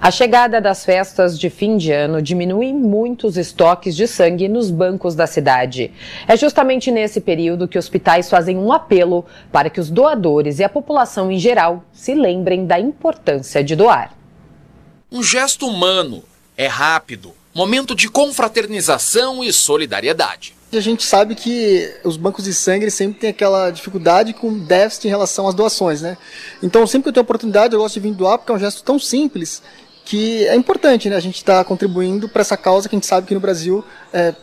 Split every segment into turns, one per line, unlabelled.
A chegada das festas de fim de ano diminui muito os estoques de sangue nos bancos da cidade. É justamente nesse período que hospitais fazem um apelo para que os doadores e a população em geral se lembrem da importância de doar.
Um gesto humano, é rápido, momento de confraternização e solidariedade.
A gente sabe que os bancos de sangue sempre têm aquela dificuldade com déficit em relação às doações, né? Então, sempre que eu tenho oportunidade, eu gosto de vir doar, porque é um gesto tão simples que é importante, né? A gente está contribuindo para essa causa que a gente sabe que no Brasil é,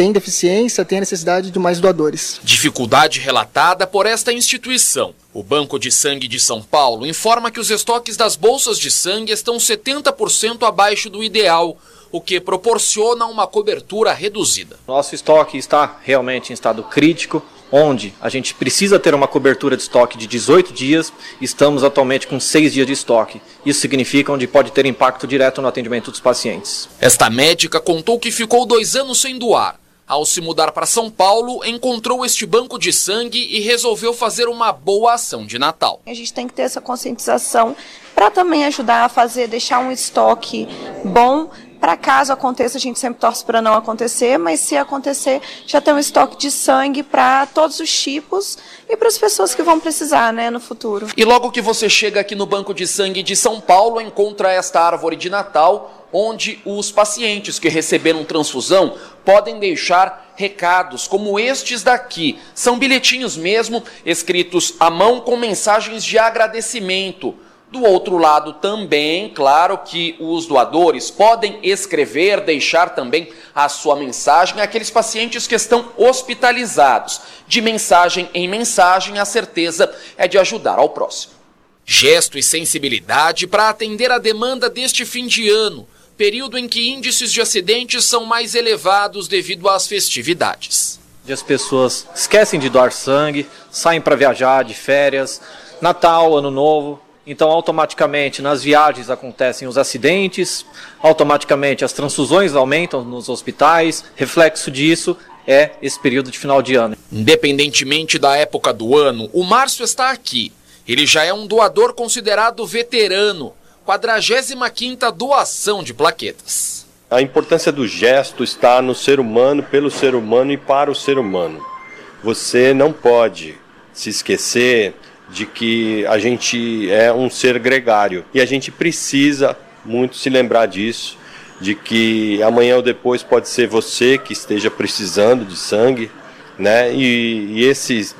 tem deficiência, tem a necessidade de mais doadores.
Dificuldade relatada por esta instituição. O Banco de Sangue de São Paulo informa que os estoques das bolsas de sangue estão 70% abaixo do ideal o que proporciona uma cobertura reduzida.
Nosso estoque está realmente em estado crítico, onde a gente precisa ter uma cobertura de estoque de 18 dias, estamos atualmente com 6 dias de estoque. Isso significa onde pode ter impacto direto no atendimento dos pacientes.
Esta médica contou que ficou dois anos sem doar. Ao se mudar para São Paulo, encontrou este banco de sangue e resolveu fazer uma boa ação de Natal.
A gente tem que ter essa conscientização para também ajudar a fazer, deixar um estoque bom para caso aconteça, a gente sempre torce para não acontecer, mas se acontecer, já tem um estoque de sangue para todos os tipos e para as pessoas que vão precisar, né, no futuro.
E logo que você chega aqui no Banco de Sangue de São Paulo, encontra esta árvore de Natal, onde os pacientes que receberam transfusão podem deixar recados como estes daqui. São bilhetinhos mesmo, escritos à mão com mensagens de agradecimento do outro lado, também, claro que os doadores podem escrever, deixar também a sua mensagem àqueles pacientes que estão hospitalizados. De mensagem em mensagem, a certeza é de ajudar ao próximo. Gesto e sensibilidade para atender a demanda deste fim de ano, período em que índices de acidentes são mais elevados devido às festividades.
As pessoas esquecem de doar sangue, saem para viajar de férias, Natal, Ano Novo, então, automaticamente, nas viagens acontecem os acidentes, automaticamente as transfusões aumentam nos hospitais. Reflexo disso é esse período de final de ano.
Independentemente da época do ano, o Márcio está aqui. Ele já é um doador considerado veterano, 45ª doação de plaquetas.
A importância do gesto está no ser humano, pelo ser humano e para o ser humano. Você não pode se esquecer de que a gente é um ser gregário e a gente precisa muito se lembrar disso, de que amanhã ou depois pode ser você que esteja precisando de sangue, né? E, e esse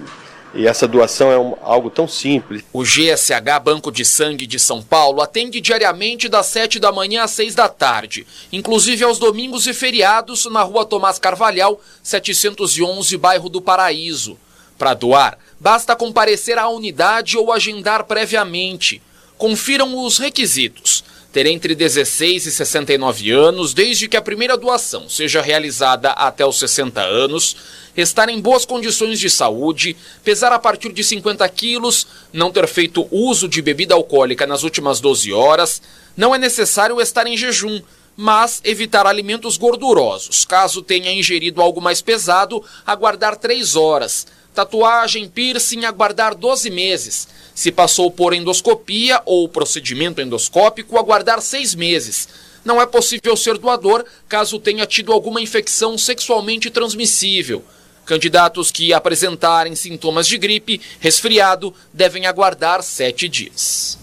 e essa doação é um, algo tão simples.
O GSH Banco de Sangue de São Paulo atende diariamente das 7 da manhã às 6 da tarde, inclusive aos domingos e feriados na rua Tomás Carvalhal, 711, bairro do Paraíso. Para doar, basta comparecer à unidade ou agendar previamente. Confiram os requisitos. Ter entre 16 e 69 anos, desde que a primeira doação seja realizada até os 60 anos, estar em boas condições de saúde, pesar a partir de 50 quilos, não ter feito uso de bebida alcoólica nas últimas 12 horas, não é necessário estar em jejum, mas evitar alimentos gordurosos. Caso tenha ingerido algo mais pesado, aguardar 3 horas Tatuagem, piercing, aguardar 12 meses. Se passou por endoscopia ou procedimento endoscópico, aguardar 6 meses. Não é possível ser doador caso tenha tido alguma infecção sexualmente transmissível. Candidatos que apresentarem sintomas de gripe, resfriado, devem aguardar 7 dias.